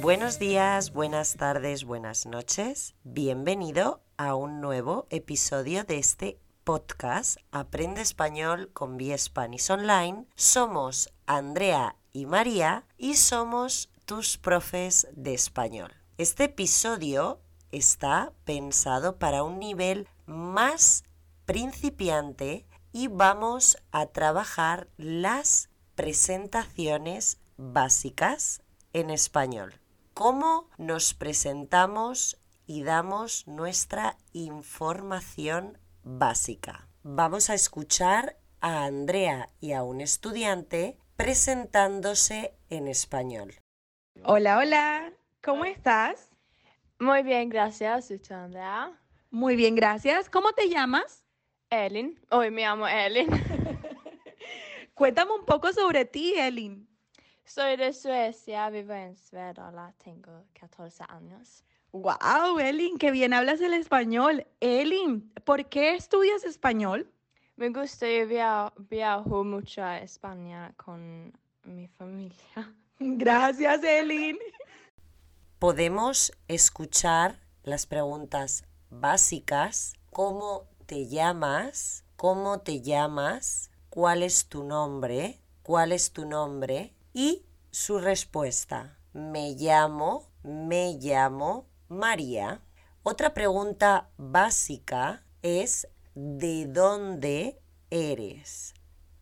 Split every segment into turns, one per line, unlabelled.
Buenos días, buenas tardes, buenas noches. Bienvenido a un nuevo episodio de este podcast Aprende Español con Vía Spanish Online. Somos Andrea y María y somos tus profes de español. Este episodio está pensado para un nivel más principiante y vamos a trabajar las presentaciones básicas en español. ¿Cómo nos presentamos y damos nuestra información básica? Vamos a escuchar a Andrea y a un estudiante presentándose en español.
Hola, hola, ¿cómo estás?
Muy bien, gracias. ¿Y tú, Andrea?
Muy bien, gracias. ¿Cómo te llamas?
Elin. Hoy me llamo Elin.
Cuéntame un poco sobre ti, Elin.
Soy de Suecia, vivo en Svedala, tengo 14 años.
Wow, Elin, qué bien hablas el español. Elin, ¿por qué estudias español?
Me gusta y via- viajo mucho a España con mi familia.
Gracias, Elin.
Podemos escuchar las preguntas básicas. ¿Cómo te llamas? ¿Cómo te llamas? ¿Cuál es tu nombre? ¿Cuál es tu nombre? Y su respuesta. Me llamo, me llamo María. Otra pregunta básica es ¿de dónde eres?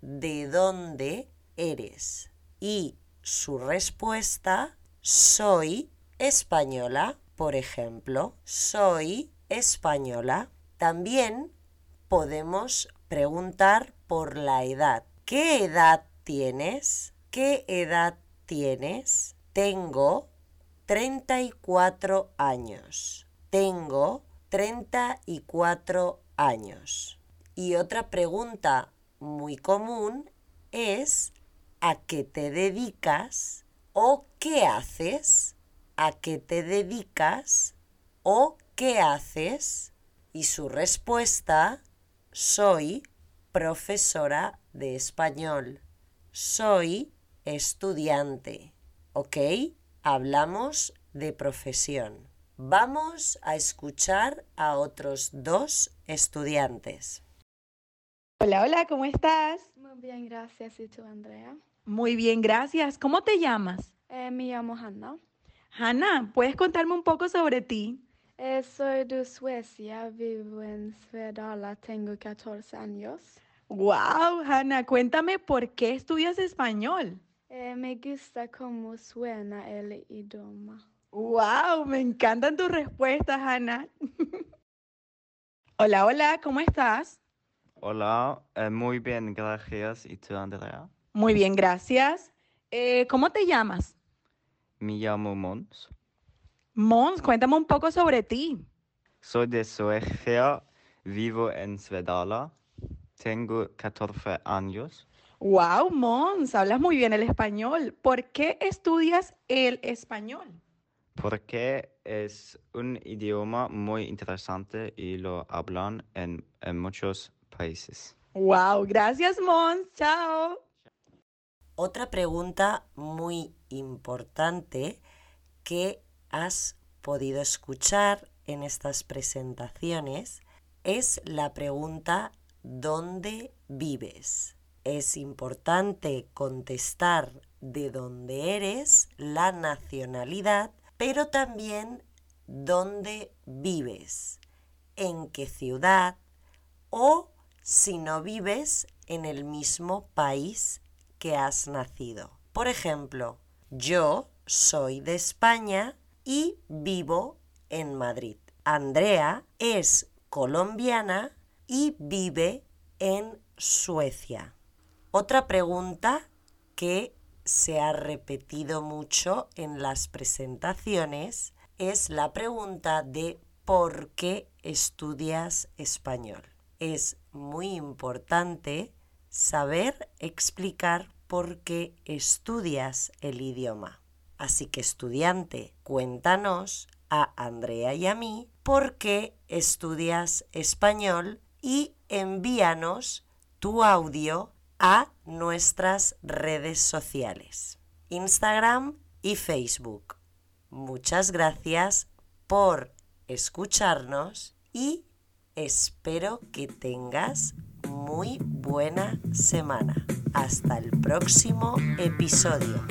¿De dónde eres? Y su respuesta, soy española, por ejemplo, soy española. También podemos preguntar por la edad. ¿Qué edad tienes? ¿Qué edad tienes? Tengo 34 años. Tengo 34 años. Y otra pregunta muy común es ¿a qué te dedicas? ¿O qué haces? ¿A qué te dedicas? ¿O qué haces? Y su respuesta, soy profesora de español. Soy estudiante. ¿Ok? Hablamos de profesión. Vamos a escuchar a otros dos estudiantes.
Hola, hola, ¿cómo estás?
Muy bien, gracias. ¿Y tú, Andrea?
Muy bien, gracias. ¿Cómo te llamas?
Eh, me llamo Hanna.
Hanna, ¿puedes contarme un poco sobre ti?
Eh, soy de Suecia, vivo en Svedala, tengo 14 años.
Wow, Hanna, cuéntame por qué estudias español.
Eh, me gusta cómo suena el idioma.
Wow, me encantan tus respuestas, Hanna. hola, hola, ¿cómo estás?
Hola, eh, muy bien, gracias. ¿Y tú, Andrea?
Muy bien, gracias. Eh, ¿cómo te llamas?
Me llamo Mons.
Mons, cuéntame un poco sobre ti.
Soy de Suecia, vivo en Svedala. Tengo 14 años
Wow, Mons, hablas muy bien el español. ¿Por qué estudias el español?
porque es un idioma muy interesante y lo hablan en, en muchos países.
Wow, gracias, Mons. Chao.
Otra pregunta muy importante que has podido escuchar en estas presentaciones es la pregunta ¿dónde vives? Es importante contestar de dónde eres, la nacionalidad, pero también dónde vives, en qué ciudad o si no vives en el mismo país que has nacido. Por ejemplo, yo soy de España y vivo en Madrid. Andrea es colombiana y vive en Suecia. Otra pregunta que se ha repetido mucho en las presentaciones es la pregunta de ¿por qué estudias español? Es muy importante saber explicar por qué estudias el idioma. Así que estudiante, cuéntanos a Andrea y a mí por qué estudias español y envíanos tu audio a nuestras redes sociales, Instagram y Facebook. muchas gracias por escucharnos y espero que tengas muy buena semana. Hasta el próximo episodio.